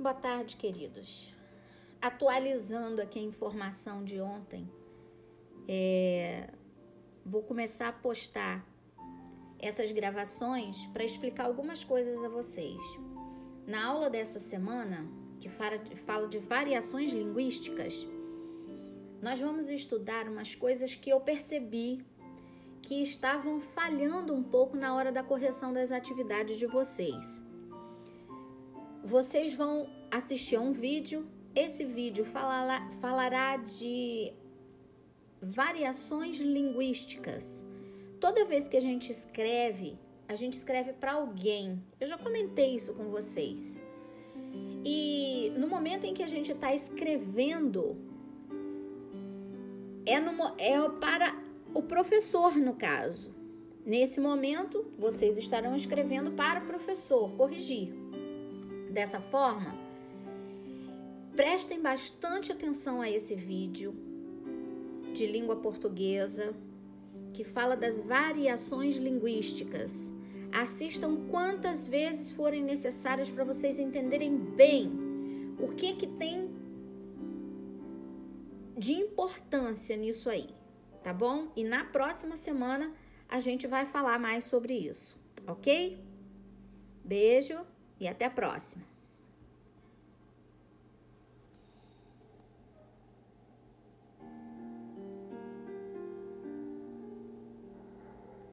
Boa tarde, queridos. Atualizando aqui a informação de ontem, é, vou começar a postar essas gravações para explicar algumas coisas a vocês. Na aula dessa semana, que fala de variações linguísticas, nós vamos estudar umas coisas que eu percebi que estavam falhando um pouco na hora da correção das atividades de vocês. Vocês vão assistir a um vídeo. Esse vídeo falará, falará de variações linguísticas. Toda vez que a gente escreve, a gente escreve para alguém. Eu já comentei isso com vocês. E no momento em que a gente está escrevendo, é, no, é para o professor, no caso. Nesse momento, vocês estarão escrevendo para o professor corrigir. Dessa forma, prestem bastante atenção a esse vídeo de língua portuguesa que fala das variações linguísticas. Assistam quantas vezes forem necessárias para vocês entenderem bem o que que tem de importância nisso aí, tá bom? E na próxima semana a gente vai falar mais sobre isso, ok? Beijo e até a próxima!